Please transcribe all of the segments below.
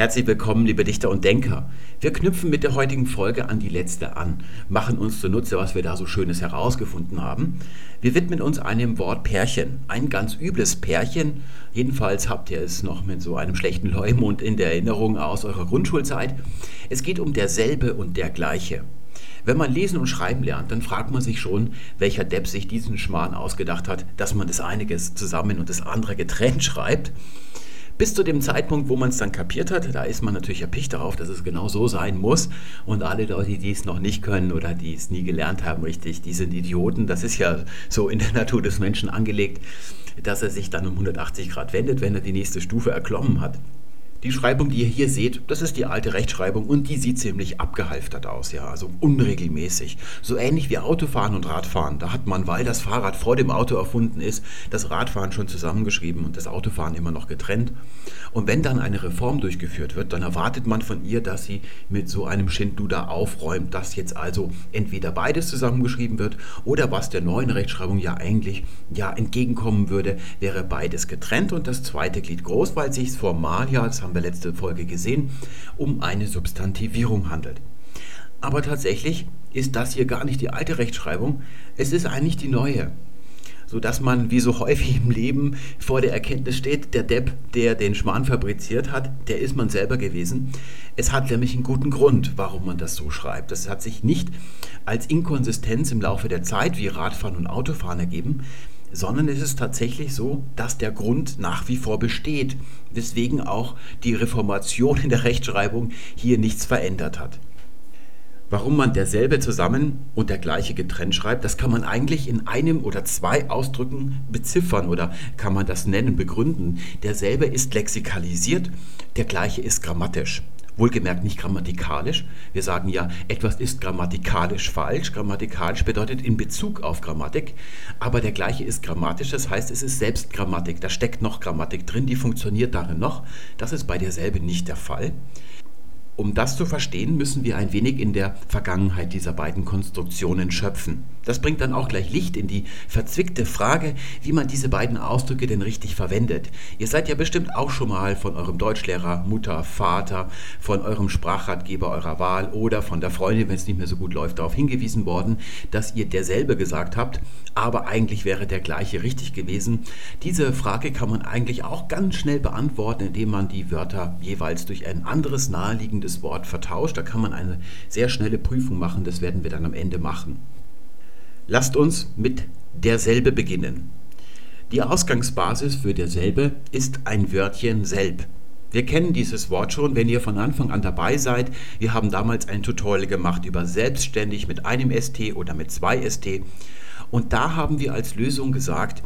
Herzlich willkommen, liebe Dichter und Denker. Wir knüpfen mit der heutigen Folge an die letzte an, machen uns zunutze, was wir da so Schönes herausgefunden haben. Wir widmen uns einem Wort Pärchen. Ein ganz übles Pärchen. Jedenfalls habt ihr es noch mit so einem schlechten Leumund in der Erinnerung aus eurer Grundschulzeit. Es geht um derselbe und der gleiche. Wenn man lesen und schreiben lernt, dann fragt man sich schon, welcher Depp sich diesen Schmarrn ausgedacht hat, dass man das eine zusammen und das andere getrennt schreibt. Bis zu dem Zeitpunkt, wo man es dann kapiert hat, da ist man natürlich erpicht darauf, dass es genau so sein muss. Und alle Leute, die es noch nicht können oder die es nie gelernt haben, richtig, die sind Idioten. Das ist ja so in der Natur des Menschen angelegt, dass er sich dann um 180 Grad wendet, wenn er die nächste Stufe erklommen hat. Die Schreibung, die ihr hier seht, das ist die alte Rechtschreibung und die sieht ziemlich abgehalftert aus, ja, also unregelmäßig. So ähnlich wie Autofahren und Radfahren. Da hat man, weil das Fahrrad vor dem Auto erfunden ist, das Radfahren schon zusammengeschrieben und das Autofahren immer noch getrennt. Und wenn dann eine Reform durchgeführt wird, dann erwartet man von ihr, dass sie mit so einem Schindluder aufräumt, dass jetzt also entweder beides zusammengeschrieben wird oder was der neuen Rechtschreibung ja eigentlich ja entgegenkommen würde, wäre beides getrennt und das zweite Glied groß, weil sich formal ja, das haben haben wir letzte Folge gesehen, um eine Substantivierung handelt. Aber tatsächlich ist das hier gar nicht die alte Rechtschreibung, es ist eigentlich die neue. Sodass man, wie so häufig im Leben, vor der Erkenntnis steht, der Depp, der den Schmarrn fabriziert hat, der ist man selber gewesen. Es hat nämlich einen guten Grund, warum man das so schreibt. Das hat sich nicht als Inkonsistenz im Laufe der Zeit wie Radfahren und Autofahren ergeben, sondern es ist tatsächlich so, dass der Grund nach wie vor besteht, weswegen auch die Reformation in der Rechtschreibung hier nichts verändert hat. Warum man derselbe zusammen und der gleiche getrennt schreibt, das kann man eigentlich in einem oder zwei Ausdrücken beziffern oder kann man das nennen, begründen. Derselbe ist lexikalisiert, der gleiche ist grammatisch. Wohlgemerkt nicht grammatikalisch. Wir sagen ja, etwas ist grammatikalisch falsch. Grammatikalisch bedeutet in Bezug auf Grammatik. Aber der gleiche ist grammatisch, das heißt, es ist selbst Grammatik. Da steckt noch Grammatik drin, die funktioniert darin noch. Das ist bei derselben nicht der Fall. Um das zu verstehen, müssen wir ein wenig in der Vergangenheit dieser beiden Konstruktionen schöpfen. Das bringt dann auch gleich Licht in die verzwickte Frage, wie man diese beiden Ausdrücke denn richtig verwendet. Ihr seid ja bestimmt auch schon mal von eurem Deutschlehrer, Mutter, Vater, von eurem Sprachratgeber eurer Wahl oder von der Freundin, wenn es nicht mehr so gut läuft, darauf hingewiesen worden, dass ihr derselbe gesagt habt, aber eigentlich wäre der gleiche richtig gewesen. Diese Frage kann man eigentlich auch ganz schnell beantworten, indem man die Wörter jeweils durch ein anderes naheliegendes Wort vertauscht. Da kann man eine sehr schnelle Prüfung machen, das werden wir dann am Ende machen. Lasst uns mit derselbe beginnen. Die Ausgangsbasis für derselbe ist ein Wörtchen selb. Wir kennen dieses Wort schon, wenn ihr von Anfang an dabei seid. Wir haben damals ein Tutorial gemacht über selbstständig mit einem ST oder mit zwei ST. Und da haben wir als Lösung gesagt,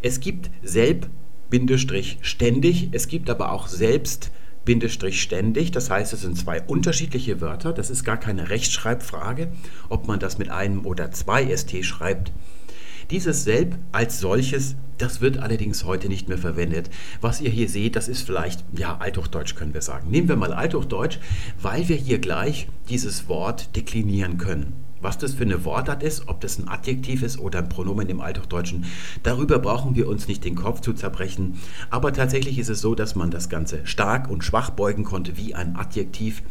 es gibt selb ständig, es gibt aber auch selbst Bindestrich ständig. Das heißt, es sind zwei unterschiedliche Wörter. Das ist gar keine Rechtschreibfrage, ob man das mit einem oder zwei ST schreibt. Dieses Selb als solches, das wird allerdings heute nicht mehr verwendet. Was ihr hier seht, das ist vielleicht, ja, Althochdeutsch können wir sagen. Nehmen wir mal Althochdeutsch, weil wir hier gleich dieses Wort deklinieren können. Was das für eine Wortart ist, ob das ein Adjektiv ist oder ein Pronomen im Althochdeutschen, darüber brauchen wir uns nicht den Kopf zu zerbrechen. Aber tatsächlich ist es so, dass man das Ganze stark und schwach beugen konnte wie ein Adjektiv.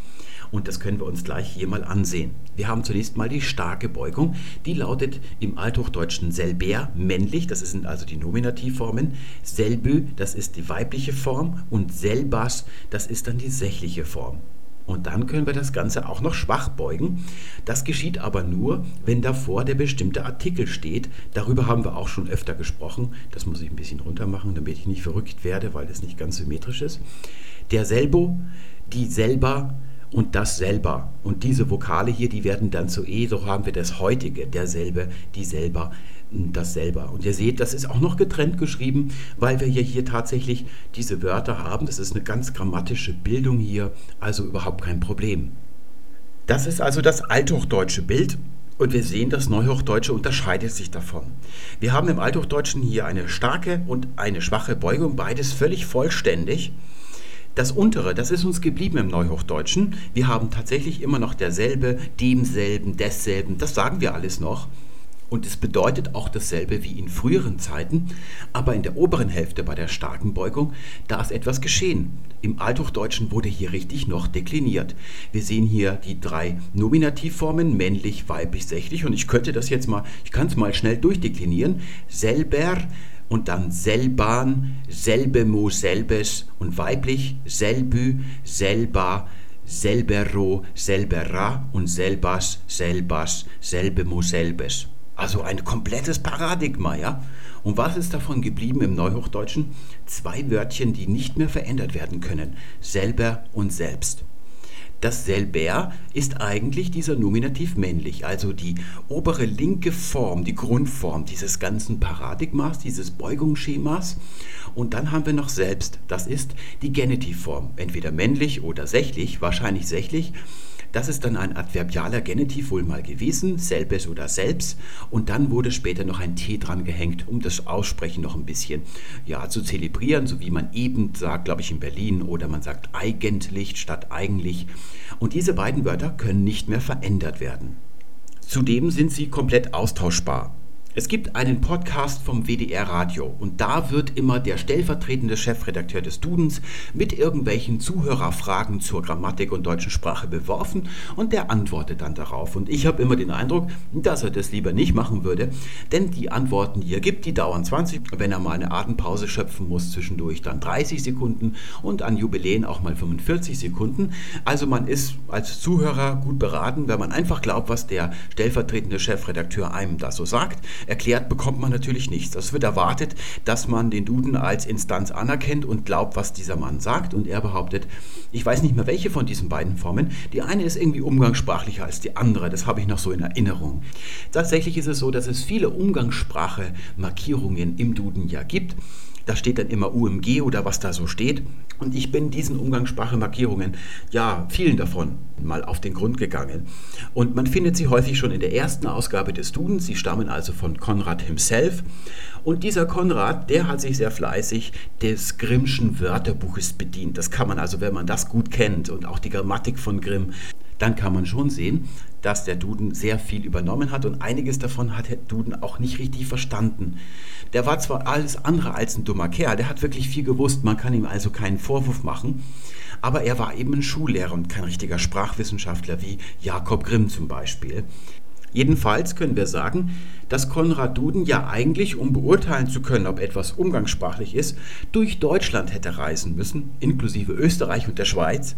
Und das können wir uns gleich hier mal ansehen. Wir haben zunächst mal die starke Beugung. Die lautet im Althochdeutschen selber, männlich, das sind also die Nominativformen. Selbü, das ist die weibliche Form. Und selbas, das ist dann die sächliche Form. Und dann können wir das Ganze auch noch schwach beugen. Das geschieht aber nur, wenn davor der bestimmte Artikel steht. Darüber haben wir auch schon öfter gesprochen. Das muss ich ein bisschen runter machen, damit ich nicht verrückt werde, weil es nicht ganz symmetrisch ist. Der selbo, die selber und das selber. Und diese Vokale hier, die werden dann zu E, so haben wir das heutige, derselbe, die selber das selber. Und ihr seht, das ist auch noch getrennt geschrieben, weil wir hier, hier tatsächlich diese Wörter haben. Das ist eine ganz grammatische Bildung hier, also überhaupt kein Problem. Das ist also das althochdeutsche Bild. Und wir sehen, das Neuhochdeutsche unterscheidet sich davon. Wir haben im Althochdeutschen hier eine starke und eine schwache Beugung, beides völlig vollständig. Das untere, das ist uns geblieben im Neuhochdeutschen. Wir haben tatsächlich immer noch derselbe, demselben, desselben, das sagen wir alles noch. Und es bedeutet auch dasselbe wie in früheren Zeiten, aber in der oberen Hälfte bei der starken Beugung, da ist etwas geschehen. Im Althochdeutschen wurde hier richtig noch dekliniert. Wir sehen hier die drei Nominativformen, männlich, weiblich, sächlich. Und ich könnte das jetzt mal, ich kann es mal schnell durchdeklinieren. Selber und dann selban, selbemo, selbes und weiblich, selbü, selba, selbero, selbera und selbas, selbas, selbemo, selbes. Also ein komplettes Paradigma, ja? Und was ist davon geblieben im Neuhochdeutschen? Zwei Wörtchen, die nicht mehr verändert werden können. Selber und selbst. Das selber ist eigentlich dieser Nominativ männlich, also die obere linke Form, die Grundform dieses ganzen Paradigmas, dieses Beugungsschemas. Und dann haben wir noch selbst, das ist die Genitivform, entweder männlich oder sächlich, wahrscheinlich sächlich. Das ist dann ein adverbialer Genitiv wohl mal gewesen, selbes oder selbst. Und dann wurde später noch ein T dran gehängt, um das Aussprechen noch ein bisschen ja, zu zelebrieren, so wie man eben sagt, glaube ich, in Berlin. Oder man sagt eigentlich statt eigentlich. Und diese beiden Wörter können nicht mehr verändert werden. Zudem sind sie komplett austauschbar. Es gibt einen Podcast vom WDR Radio und da wird immer der stellvertretende Chefredakteur des Dudens mit irgendwelchen Zuhörerfragen zur Grammatik und deutschen Sprache beworfen und der antwortet dann darauf. Und ich habe immer den Eindruck, dass er das lieber nicht machen würde, denn die Antworten, die er gibt, die dauern 20, wenn er mal eine Atempause schöpfen muss, zwischendurch dann 30 Sekunden und an Jubiläen auch mal 45 Sekunden. Also man ist als Zuhörer gut beraten, wenn man einfach glaubt, was der stellvertretende Chefredakteur einem da so sagt. Erklärt bekommt man natürlich nichts. Es wird erwartet, dass man den Duden als Instanz anerkennt und glaubt, was dieser Mann sagt. Und er behauptet, ich weiß nicht mehr welche von diesen beiden Formen. Die eine ist irgendwie umgangssprachlicher als die andere. Das habe ich noch so in Erinnerung. Tatsächlich ist es so, dass es viele Umgangssprache-Markierungen im Duden ja gibt. Da steht dann immer UMG oder was da so steht. Und ich bin diesen Umgangssprache-Markierungen, ja, vielen davon mal auf den Grund gegangen. Und man findet sie häufig schon in der ersten Ausgabe des Dudens. Sie stammen also von Konrad himself. Und dieser Konrad, der hat sich sehr fleißig des Grimmschen Wörterbuches bedient. Das kann man also, wenn man das gut kennt und auch die Grammatik von Grimm, dann kann man schon sehen, dass der Duden sehr viel übernommen hat und einiges davon hat der Duden auch nicht richtig verstanden. Der war zwar alles andere als ein dummer Kerl, der hat wirklich viel gewusst, man kann ihm also keinen Vorwurf machen, aber er war eben ein Schullehrer und kein richtiger Sprachwissenschaftler wie Jakob Grimm zum Beispiel. Jedenfalls können wir sagen, dass Konrad Duden ja eigentlich, um beurteilen zu können, ob etwas umgangssprachlich ist, durch Deutschland hätte reisen müssen, inklusive Österreich und der Schweiz,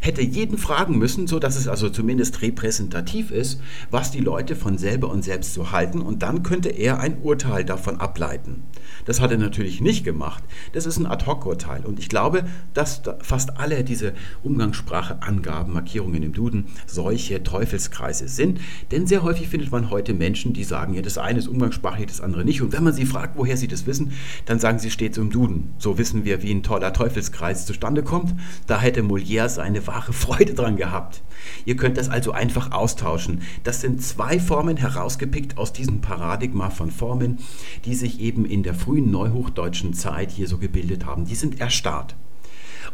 hätte jeden fragen müssen, so dass es also zumindest repräsentativ ist, was die Leute von selber und selbst so halten, und dann könnte er ein Urteil davon ableiten. Das hat er natürlich nicht gemacht. Das ist ein Ad-hoc-Urteil. Und ich glaube, dass fast alle diese Umgangssprache-Angaben, Markierungen im Duden solche Teufelskreise sind. Denn sehr häufig findet man heute Menschen, die sagen, ja, das eine ist umgangssprachlich, das andere nicht. Und wenn man sie fragt, woher sie das wissen, dann sagen sie, steht so im Duden. So wissen wir, wie ein toller Teufelskreis zustande kommt. Da hätte Molière seine wahre Freude dran gehabt. Ihr könnt das also einfach austauschen. Das sind zwei Formen herausgepickt aus diesem Paradigma von Formen, die sich eben in der frühen neuhochdeutschen Zeit hier so gebildet haben. Die sind erstarrt.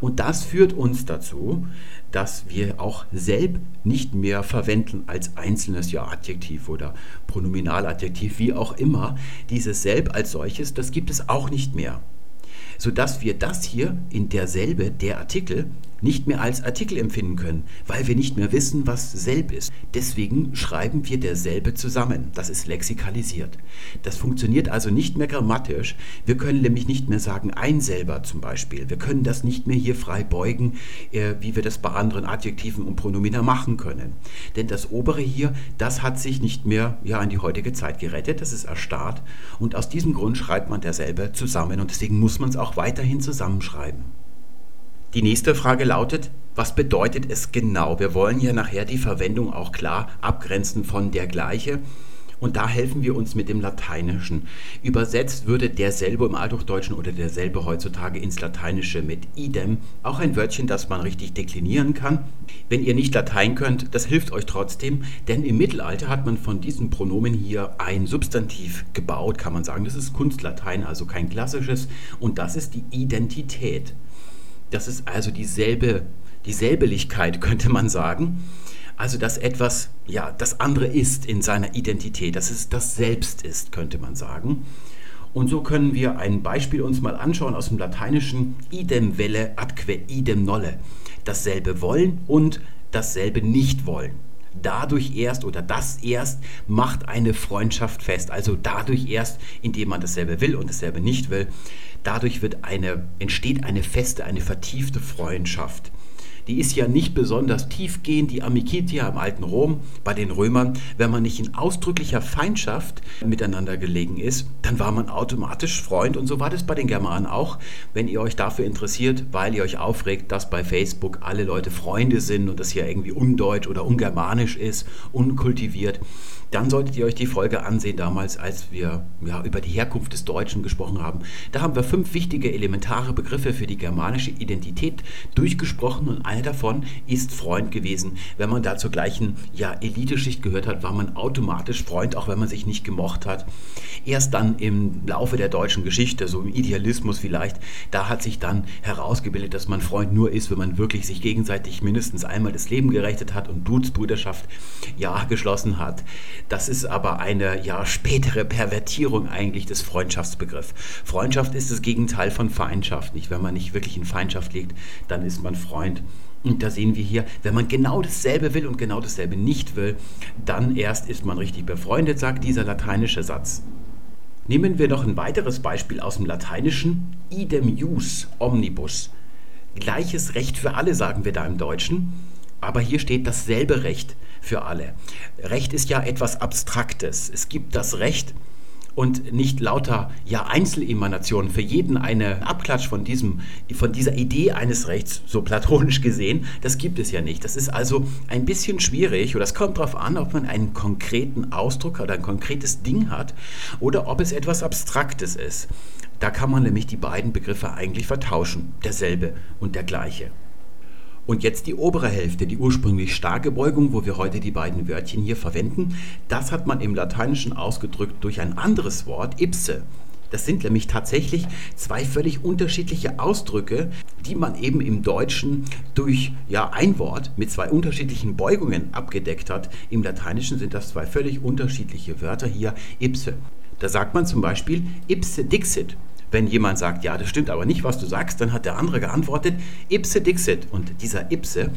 Und das führt uns dazu, dass wir auch selb nicht mehr verwenden als einzelnes ja Adjektiv oder Pronominaladjektiv, wie auch immer. Dieses selb als solches, das gibt es auch nicht mehr. Sodass wir das hier in derselbe, der Artikel, nicht mehr als Artikel empfinden können, weil wir nicht mehr wissen, was selb ist. Deswegen schreiben wir derselbe zusammen. Das ist lexikalisiert. Das funktioniert also nicht mehr grammatisch. Wir können nämlich nicht mehr sagen ein selber zum Beispiel. Wir können das nicht mehr hier frei beugen, äh, wie wir das bei anderen Adjektiven und Pronomina machen können. Denn das obere hier, das hat sich nicht mehr ja, an die heutige Zeit gerettet. Das ist erstarrt. Und aus diesem Grund schreibt man derselbe zusammen. Und deswegen muss man es auch weiterhin zusammenschreiben. Die nächste Frage lautet, was bedeutet es genau? Wir wollen ja nachher die Verwendung auch klar abgrenzen von der gleiche. Und da helfen wir uns mit dem Lateinischen. Übersetzt würde derselbe im Althochdeutschen oder derselbe heutzutage ins Lateinische mit idem, auch ein Wörtchen, das man richtig deklinieren kann. Wenn ihr nicht Latein könnt, das hilft euch trotzdem, denn im Mittelalter hat man von diesen Pronomen hier ein Substantiv gebaut, kann man sagen. Das ist Kunstlatein, also kein klassisches, und das ist die Identität. Das ist also dieselbe, Dieselbeligkeit, könnte man sagen. Also, dass etwas, ja, das andere ist in seiner Identität, dass es das Selbst ist, könnte man sagen. Und so können wir ein Beispiel uns mal anschauen aus dem Lateinischen idem velle adque idem nolle. Dasselbe wollen und dasselbe nicht wollen. Dadurch erst oder das erst macht eine Freundschaft fest. Also dadurch erst, indem man dasselbe will und dasselbe nicht will, dadurch wird eine, entsteht eine feste, eine vertiefte Freundschaft die ist ja nicht besonders tiefgehend, die Amicitia im alten Rom bei den Römern. Wenn man nicht in ausdrücklicher Feindschaft miteinander gelegen ist, dann war man automatisch Freund und so war das bei den Germanen auch. Wenn ihr euch dafür interessiert, weil ihr euch aufregt, dass bei Facebook alle Leute Freunde sind und das ja irgendwie undeutsch oder ungermanisch ist, unkultiviert, dann solltet ihr euch die Folge ansehen, damals, als wir ja, über die Herkunft des Deutschen gesprochen haben. Da haben wir fünf wichtige elementare Begriffe für die germanische Identität durchgesprochen und eine davon ist Freund gewesen. Wenn man da zur gleichen ja, Eliteschicht gehört hat, war man automatisch Freund, auch wenn man sich nicht gemocht hat. Erst dann im Laufe der deutschen Geschichte, so im Idealismus vielleicht, da hat sich dann herausgebildet, dass man Freund nur ist, wenn man wirklich sich gegenseitig mindestens einmal das Leben gerechnet hat und Blutsbrüderschaft ja geschlossen hat. Das ist aber eine ja spätere Pervertierung eigentlich des Freundschaftsbegriffs. Freundschaft ist das Gegenteil von Feindschaft. Nicht, wenn man nicht wirklich in Feindschaft liegt, dann ist man Freund. Und da sehen wir hier, wenn man genau dasselbe will und genau dasselbe nicht will, dann erst ist man richtig befreundet, sagt dieser lateinische Satz. Nehmen wir noch ein weiteres Beispiel aus dem Lateinischen. Idem jus omnibus. Gleiches Recht für alle, sagen wir da im Deutschen. Aber hier steht dasselbe Recht für alle. Recht ist ja etwas Abstraktes. Es gibt das Recht und nicht lauter ja, Einzelemanationen, für jeden eine Abklatsch von, diesem, von dieser Idee eines Rechts, so platonisch gesehen, das gibt es ja nicht. Das ist also ein bisschen schwierig oder es kommt darauf an, ob man einen konkreten Ausdruck oder ein konkretes Ding hat oder ob es etwas Abstraktes ist. Da kann man nämlich die beiden Begriffe eigentlich vertauschen, derselbe und der gleiche. Und jetzt die obere Hälfte, die ursprünglich starke Beugung, wo wir heute die beiden Wörtchen hier verwenden. Das hat man im Lateinischen ausgedrückt durch ein anderes Wort, ipse. Das sind nämlich tatsächlich zwei völlig unterschiedliche Ausdrücke, die man eben im Deutschen durch ja, ein Wort mit zwei unterschiedlichen Beugungen abgedeckt hat. Im Lateinischen sind das zwei völlig unterschiedliche Wörter hier, ipse. Da sagt man zum Beispiel ipse dixit. Wenn jemand sagt, ja, das stimmt aber nicht, was du sagst, dann hat der andere geantwortet, ipse dixit. Und dieser ipse,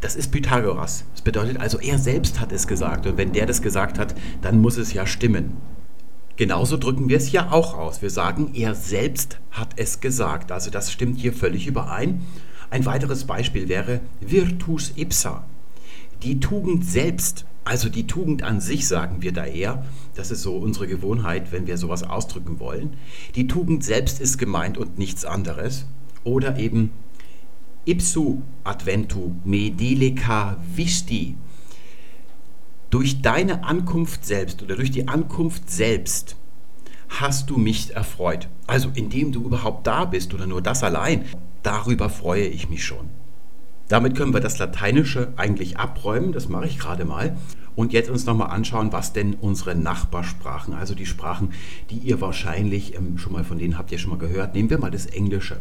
das ist Pythagoras. Das bedeutet also, er selbst hat es gesagt. Und wenn der das gesagt hat, dann muss es ja stimmen. Genauso drücken wir es ja auch aus. Wir sagen, er selbst hat es gesagt. Also das stimmt hier völlig überein. Ein weiteres Beispiel wäre Virtus ipsa. Die Tugend selbst also die Tugend an sich sagen wir da eher, das ist so unsere Gewohnheit, wenn wir sowas ausdrücken wollen. Die Tugend selbst ist gemeint und nichts anderes. Oder eben ipsu adventu me delica visti. Durch deine Ankunft selbst oder durch die Ankunft selbst hast du mich erfreut. Also indem du überhaupt da bist oder nur das allein, darüber freue ich mich schon. Damit können wir das Lateinische eigentlich abräumen, das mache ich gerade mal. Und jetzt uns nochmal anschauen, was denn unsere Nachbarsprachen, also die Sprachen, die ihr wahrscheinlich ähm, schon mal von denen habt ihr schon mal gehört. Nehmen wir mal das Englische.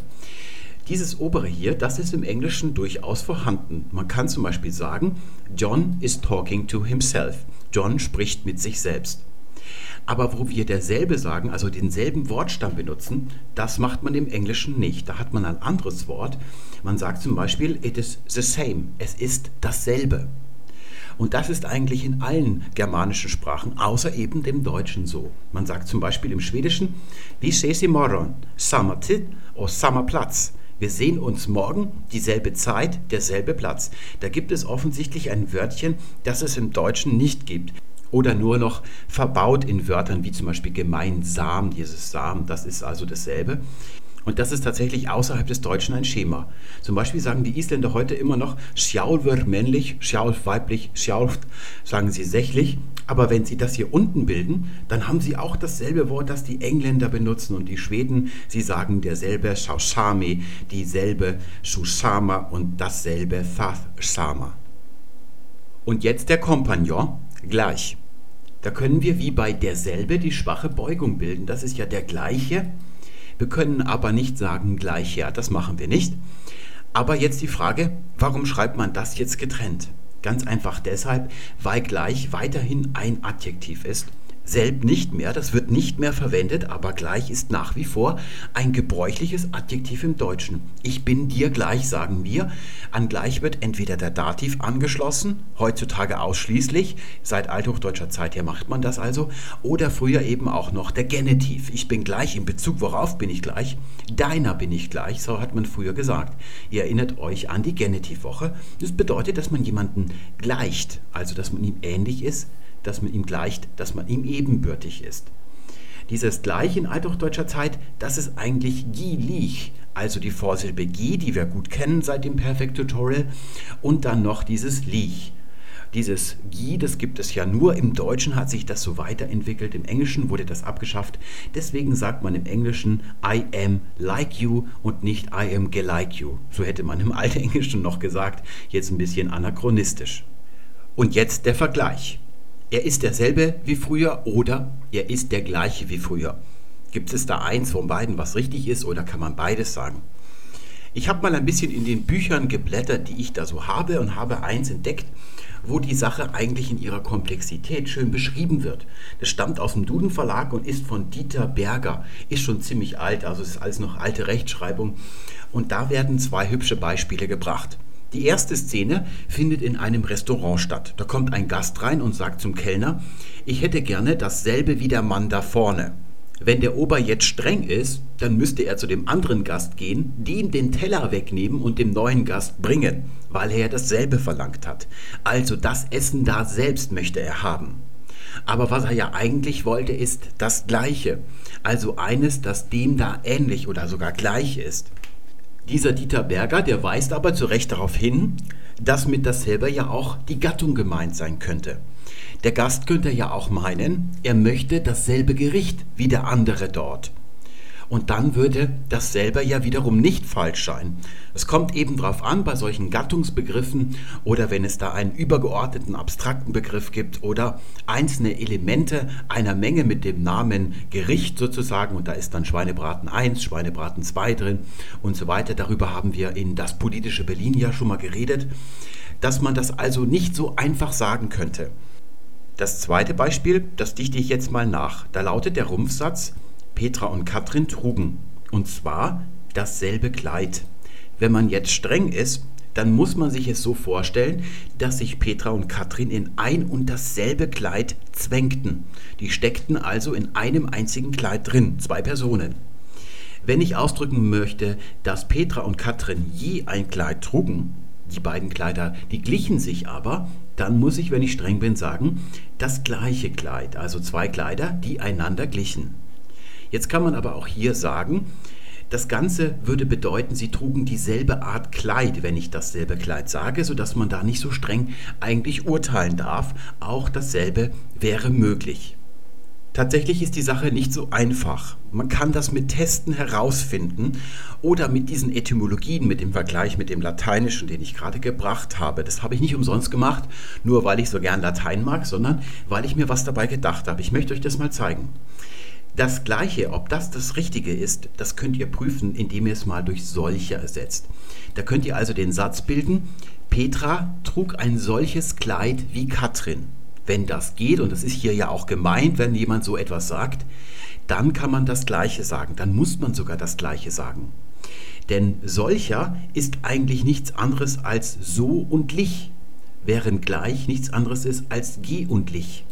Dieses obere hier, das ist im Englischen durchaus vorhanden. Man kann zum Beispiel sagen, John is talking to himself. John spricht mit sich selbst. Aber wo wir derselbe sagen, also denselben Wortstamm benutzen, das macht man im Englischen nicht. Da hat man ein anderes Wort. Man sagt zum Beispiel, it is the same. Es ist dasselbe. Und das ist eigentlich in allen germanischen Sprachen, außer eben dem Deutschen so. Man sagt zum Beispiel im Schwedischen, vi ses imorgon, samma tid och samma Platz. Wir sehen uns morgen, dieselbe Zeit, derselbe Platz. Da gibt es offensichtlich ein Wörtchen, das es im Deutschen nicht gibt oder nur noch verbaut in Wörtern wie zum Beispiel gemeinsam, dieses Sam, das ist also dasselbe. Und das ist tatsächlich außerhalb des Deutschen ein Schema. Zum Beispiel sagen die Isländer heute immer noch Sjálfur männlich, Sjálf weiblich, Sjálft sagen sie sächlich. Aber wenn sie das hier unten bilden, dann haben sie auch dasselbe Wort, das die Engländer benutzen und die Schweden. Sie sagen derselbe Shausame, dieselbe Shusama und dasselbe Thatsama. Und jetzt der Kompagnon gleich. Da können wir wie bei derselbe die schwache Beugung bilden. Das ist ja der gleiche. Wir können aber nicht sagen gleicher. Das machen wir nicht. Aber jetzt die Frage, warum schreibt man das jetzt getrennt? Ganz einfach deshalb, weil gleich weiterhin ein Adjektiv ist Selb nicht mehr, das wird nicht mehr verwendet, aber gleich ist nach wie vor ein gebräuchliches Adjektiv im Deutschen. Ich bin dir gleich, sagen wir. An gleich wird entweder der Dativ angeschlossen, heutzutage ausschließlich, seit althochdeutscher Zeit her macht man das also, oder früher eben auch noch der Genitiv. Ich bin gleich in Bezug, worauf bin ich gleich? Deiner bin ich gleich, so hat man früher gesagt. Ihr erinnert euch an die Genitivwoche. Das bedeutet, dass man jemanden gleicht, also dass man ihm ähnlich ist dass man ihm gleicht, dass man ihm ebenbürtig ist. Dieses Gleich in althochdeutscher Zeit, das ist eigentlich gilich, also die Vorsilbe gi, die wir gut kennen seit dem Perfect Tutorial, und dann noch dieses lich. Dieses gi, das gibt es ja nur im Deutschen, hat sich das so weiterentwickelt. Im Englischen wurde das abgeschafft. Deswegen sagt man im Englischen I am like you und nicht I am gelike you. So hätte man im alten Englischen noch gesagt. Jetzt ein bisschen anachronistisch. Und jetzt der Vergleich er ist derselbe wie früher oder er ist der gleiche wie früher. Gibt es da eins von beiden, was richtig ist oder kann man beides sagen? Ich habe mal ein bisschen in den Büchern geblättert, die ich da so habe und habe eins entdeckt, wo die Sache eigentlich in ihrer Komplexität schön beschrieben wird. Das stammt aus dem Duden Verlag und ist von Dieter Berger. Ist schon ziemlich alt, also ist alles noch alte Rechtschreibung. Und da werden zwei hübsche Beispiele gebracht. Die erste Szene findet in einem Restaurant statt. Da kommt ein Gast rein und sagt zum Kellner, ich hätte gerne dasselbe wie der Mann da vorne. Wenn der Ober jetzt streng ist, dann müsste er zu dem anderen Gast gehen, dem den Teller wegnehmen und dem neuen Gast bringen, weil er dasselbe verlangt hat. Also das Essen da selbst möchte er haben. Aber was er ja eigentlich wollte, ist das Gleiche. Also eines, das dem da ähnlich oder sogar gleich ist. Dieser Dieter Berger, der weist aber zu Recht darauf hin, dass mit dasselbe ja auch die Gattung gemeint sein könnte. Der Gast könnte ja auch meinen, er möchte dasselbe Gericht wie der andere dort. Und dann würde das selber ja wiederum nicht falsch sein. Es kommt eben darauf an, bei solchen Gattungsbegriffen oder wenn es da einen übergeordneten abstrakten Begriff gibt oder einzelne Elemente einer Menge mit dem Namen Gericht sozusagen und da ist dann Schweinebraten 1, Schweinebraten 2 drin und so weiter. Darüber haben wir in das politische Berlin ja schon mal geredet, dass man das also nicht so einfach sagen könnte. Das zweite Beispiel, das dichte ich jetzt mal nach. Da lautet der Rumpfsatz, Petra und Katrin trugen. Und zwar dasselbe Kleid. Wenn man jetzt streng ist, dann muss man sich es so vorstellen, dass sich Petra und Katrin in ein und dasselbe Kleid zwängten. Die steckten also in einem einzigen Kleid drin, zwei Personen. Wenn ich ausdrücken möchte, dass Petra und Katrin je ein Kleid trugen, die beiden Kleider, die glichen sich aber, dann muss ich, wenn ich streng bin, sagen, das gleiche Kleid, also zwei Kleider, die einander glichen. Jetzt kann man aber auch hier sagen, das Ganze würde bedeuten, sie trugen dieselbe Art Kleid, wenn ich dasselbe Kleid sage, sodass man da nicht so streng eigentlich urteilen darf. Auch dasselbe wäre möglich. Tatsächlich ist die Sache nicht so einfach. Man kann das mit Testen herausfinden oder mit diesen Etymologien, mit dem Vergleich mit dem Lateinischen, den ich gerade gebracht habe. Das habe ich nicht umsonst gemacht, nur weil ich so gern Latein mag, sondern weil ich mir was dabei gedacht habe. Ich möchte euch das mal zeigen. Das Gleiche, ob das das Richtige ist, das könnt ihr prüfen, indem ihr es mal durch solche ersetzt. Da könnt ihr also den Satz bilden, Petra trug ein solches Kleid wie Katrin. Wenn das geht, und das ist hier ja auch gemeint, wenn jemand so etwas sagt, dann kann man das Gleiche sagen, dann muss man sogar das Gleiche sagen. Denn solcher ist eigentlich nichts anderes als so und lich, während gleich nichts anderes ist als geh und lich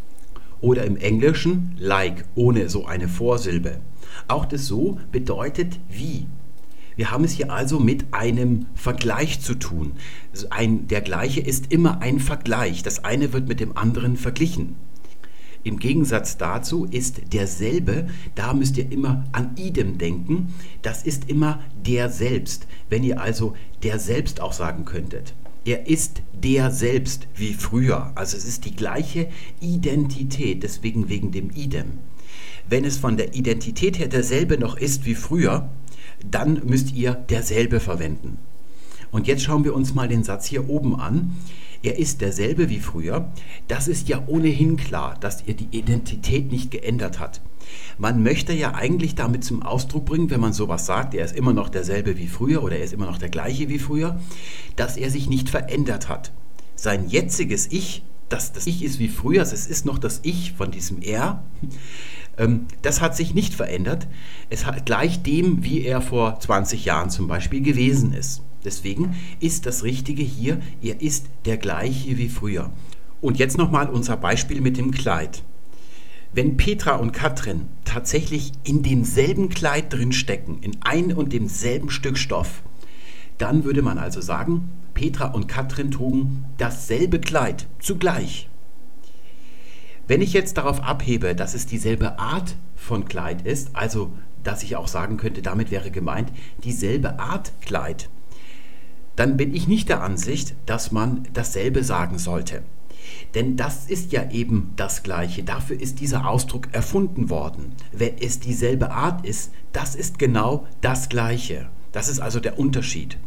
oder im Englischen like ohne so eine Vorsilbe. Auch das so bedeutet wie. Wir haben es hier also mit einem Vergleich zu tun. Ein, der gleiche ist immer ein Vergleich. Das eine wird mit dem anderen verglichen. Im Gegensatz dazu ist derselbe, da müsst ihr immer an idem denken, das ist immer der selbst. Wenn ihr also der selbst auch sagen könntet. Er ist der selbst wie früher. Also es ist die gleiche Identität, deswegen wegen dem Idem. Wenn es von der Identität her derselbe noch ist wie früher, dann müsst ihr derselbe verwenden. Und jetzt schauen wir uns mal den Satz hier oben an. Er ist derselbe wie früher. Das ist ja ohnehin klar, dass er die Identität nicht geändert hat. Man möchte ja eigentlich damit zum Ausdruck bringen, wenn man sowas sagt, er ist immer noch derselbe wie früher oder er ist immer noch der gleiche wie früher, dass er sich nicht verändert hat. sein jetziges Ich, das das Ich ist wie früher, es ist noch das Ich von diesem Er, ähm, das hat sich nicht verändert. Es hat gleich dem, wie er vor 20 Jahren zum Beispiel gewesen ist. Deswegen ist das Richtige hier, er ist der gleiche wie früher. Und jetzt nochmal unser Beispiel mit dem Kleid. Wenn Petra und Katrin tatsächlich in demselben Kleid drin stecken, in ein und demselben Stück Stoff, dann würde man also sagen, Petra und Katrin trugen dasselbe Kleid zugleich. Wenn ich jetzt darauf abhebe, dass es dieselbe Art von Kleid ist, also dass ich auch sagen könnte, damit wäre gemeint dieselbe Art Kleid, dann bin ich nicht der Ansicht, dass man dasselbe sagen sollte. Denn das ist ja eben das Gleiche. Dafür ist dieser Ausdruck erfunden worden. Wenn es dieselbe Art ist, das ist genau das Gleiche. Das ist also der Unterschied.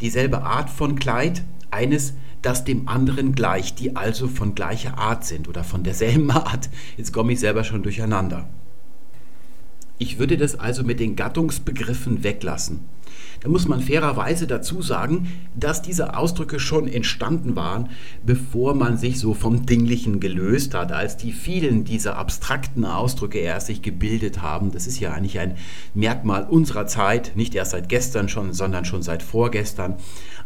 Dieselbe Art von Kleid, eines das dem anderen gleicht, die also von gleicher Art sind oder von derselben Art. Jetzt komme ich selber schon durcheinander. Ich würde das also mit den Gattungsbegriffen weglassen. Da muss man fairerweise dazu sagen, dass diese Ausdrücke schon entstanden waren, bevor man sich so vom Dinglichen gelöst hat, als die vielen dieser abstrakten Ausdrücke erst sich gebildet haben. Das ist ja eigentlich ein Merkmal unserer Zeit, nicht erst seit gestern schon, sondern schon seit vorgestern.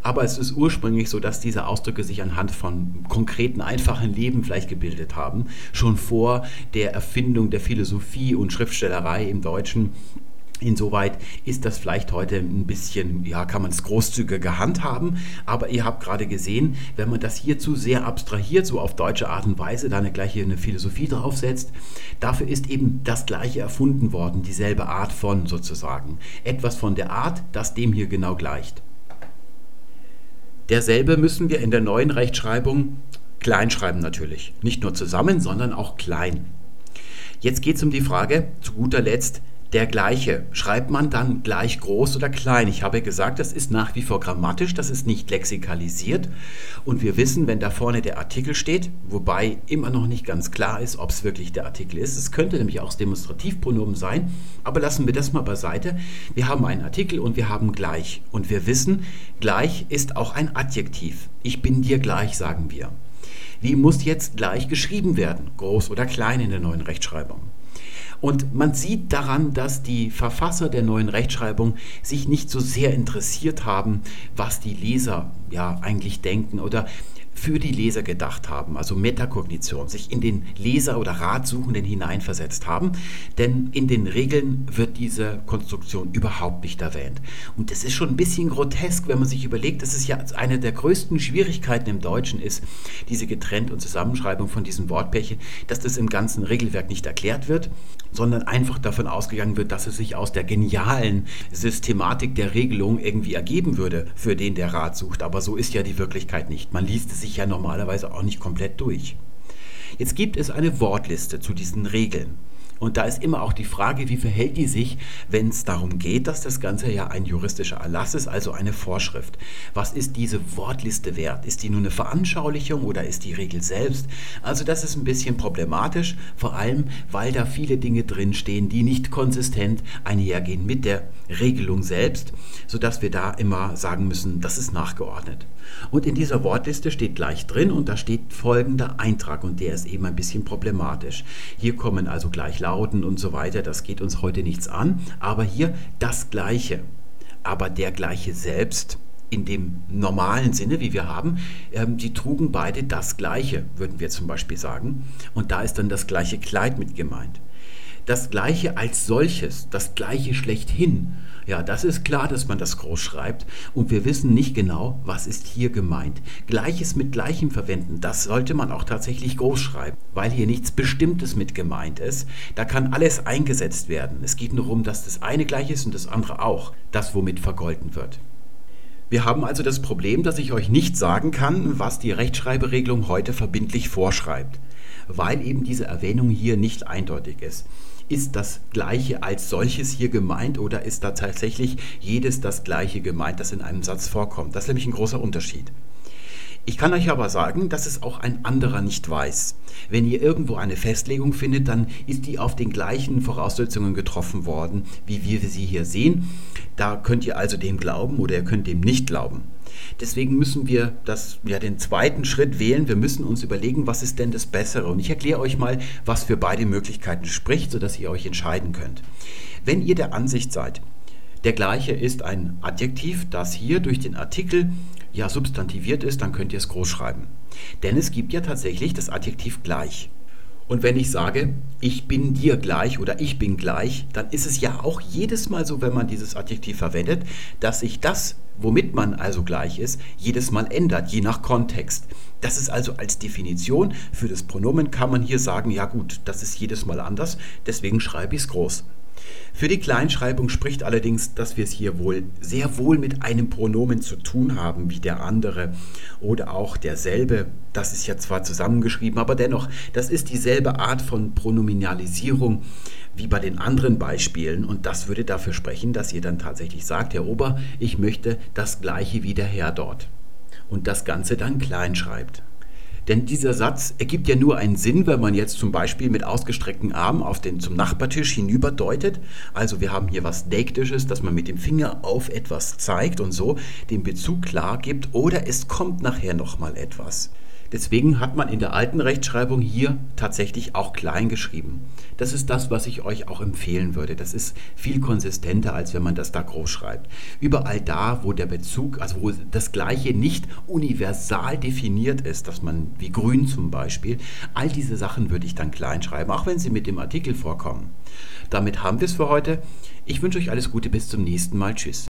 Aber es ist ursprünglich so, dass diese Ausdrücke sich anhand von konkreten, einfachen Leben vielleicht gebildet haben, schon vor der Erfindung der Philosophie und Schriftstellerei im Deutschen Insoweit ist das vielleicht heute ein bisschen, ja, kann man es großzügiger handhaben, aber ihr habt gerade gesehen, wenn man das hier zu sehr abstrahiert, so auf deutsche Art und Weise, da eine gleiche eine Philosophie draufsetzt, dafür ist eben das Gleiche erfunden worden, dieselbe Art von sozusagen. Etwas von der Art, das dem hier genau gleicht. Derselbe müssen wir in der neuen Rechtschreibung klein schreiben natürlich. Nicht nur zusammen, sondern auch klein. Jetzt geht es um die Frage, zu guter Letzt, der gleiche. Schreibt man dann gleich groß oder klein? Ich habe gesagt, das ist nach wie vor grammatisch, das ist nicht lexikalisiert. Und wir wissen, wenn da vorne der Artikel steht, wobei immer noch nicht ganz klar ist, ob es wirklich der Artikel ist. Es könnte nämlich auch das Demonstrativpronomen sein, aber lassen wir das mal beiseite. Wir haben einen Artikel und wir haben gleich. Und wir wissen, gleich ist auch ein Adjektiv. Ich bin dir gleich, sagen wir. Wie muss jetzt gleich geschrieben werden? Groß oder klein in der neuen Rechtschreibung? Und man sieht daran, dass die Verfasser der neuen Rechtschreibung sich nicht so sehr interessiert haben, was die Leser ja eigentlich denken oder für die Leser gedacht haben, also Metakognition, sich in den Leser oder Ratsuchenden hineinversetzt haben, denn in den Regeln wird diese Konstruktion überhaupt nicht erwähnt. Und das ist schon ein bisschen grotesk, wenn man sich überlegt, dass es ja eine der größten Schwierigkeiten im Deutschen ist, diese Getrennt- und Zusammenschreibung von diesen Wortpärchen, dass das im ganzen Regelwerk nicht erklärt wird, sondern einfach davon ausgegangen wird, dass es sich aus der genialen Systematik der Regelung irgendwie ergeben würde, für den der Rat sucht. Aber so ist ja die Wirklichkeit nicht. Man liest es sich ja normalerweise auch nicht komplett durch. Jetzt gibt es eine Wortliste zu diesen Regeln. Und da ist immer auch die Frage, wie verhält die sich, wenn es darum geht, dass das Ganze ja ein juristischer Erlass ist, also eine Vorschrift. Was ist diese Wortliste wert? Ist die nur eine Veranschaulichung oder ist die Regel selbst? Also das ist ein bisschen problematisch, vor allem weil da viele Dinge drinstehen, die nicht konsistent einhergehen mit der Regelung selbst, sodass wir da immer sagen müssen, das ist nachgeordnet. Und in dieser Wortliste steht gleich drin und da steht folgender Eintrag und der ist eben ein bisschen problematisch. Hier kommen also gleich Lauten und so weiter, das geht uns heute nichts an, aber hier das Gleiche. Aber der Gleiche selbst in dem normalen Sinne, wie wir haben, ähm, die trugen beide das Gleiche, würden wir zum Beispiel sagen. Und da ist dann das gleiche Kleid mit gemeint. Das Gleiche als solches, das Gleiche schlechthin ja, das ist klar, dass man das groß schreibt und wir wissen nicht genau, was ist hier gemeint. Gleiches mit Gleichem verwenden, das sollte man auch tatsächlich groß schreiben, weil hier nichts Bestimmtes mit gemeint ist. Da kann alles eingesetzt werden. Es geht nur darum, dass das eine gleich ist und das andere auch, das womit vergolten wird. Wir haben also das Problem, dass ich euch nicht sagen kann, was die Rechtschreiberegelung heute verbindlich vorschreibt, weil eben diese Erwähnung hier nicht eindeutig ist. Ist das Gleiche als solches hier gemeint oder ist da tatsächlich jedes das Gleiche gemeint, das in einem Satz vorkommt? Das ist nämlich ein großer Unterschied. Ich kann euch aber sagen, dass es auch ein anderer nicht weiß. Wenn ihr irgendwo eine Festlegung findet, dann ist die auf den gleichen Voraussetzungen getroffen worden, wie wir sie hier sehen. Da könnt ihr also dem glauben oder ihr könnt dem nicht glauben. Deswegen müssen wir das, ja, den zweiten Schritt wählen. Wir müssen uns überlegen, was ist denn das Bessere. Und ich erkläre euch mal, was für beide Möglichkeiten spricht, sodass ihr euch entscheiden könnt. Wenn ihr der Ansicht seid, der gleiche ist ein Adjektiv, das hier durch den Artikel ja substantiviert ist, dann könnt ihr es groß schreiben. Denn es gibt ja tatsächlich das Adjektiv gleich. Und wenn ich sage, ich bin dir gleich oder ich bin gleich, dann ist es ja auch jedes Mal so, wenn man dieses Adjektiv verwendet, dass sich das, womit man also gleich ist, jedes Mal ändert, je nach Kontext. Das ist also als Definition für das Pronomen kann man hier sagen, ja gut, das ist jedes Mal anders, deswegen schreibe ich es groß. Für die Kleinschreibung spricht allerdings, dass wir es hier wohl sehr wohl mit einem Pronomen zu tun haben, wie der andere oder auch derselbe. Das ist ja zwar zusammengeschrieben, aber dennoch, das ist dieselbe Art von Pronominalisierung wie bei den anderen Beispielen und das würde dafür sprechen, dass ihr dann tatsächlich sagt, Herr Ober, ich möchte das gleiche wie der Herr dort und das Ganze dann klein schreibt. Denn dieser Satz ergibt ja nur einen Sinn, wenn man jetzt zum Beispiel mit ausgestreckten Armen auf den zum Nachbartisch hinüber deutet. Also wir haben hier was Deiktisches, dass man mit dem Finger auf etwas zeigt und so den Bezug klar gibt. Oder es kommt nachher nochmal etwas. Deswegen hat man in der alten Rechtschreibung hier tatsächlich auch klein geschrieben. Das ist das, was ich euch auch empfehlen würde. Das ist viel konsistenter, als wenn man das da groß schreibt. Überall da, wo der Bezug, also wo das Gleiche nicht universal definiert ist, dass man wie grün zum Beispiel, all diese Sachen würde ich dann klein schreiben, auch wenn sie mit dem Artikel vorkommen. Damit haben wir es für heute. Ich wünsche euch alles Gute, bis zum nächsten Mal. Tschüss.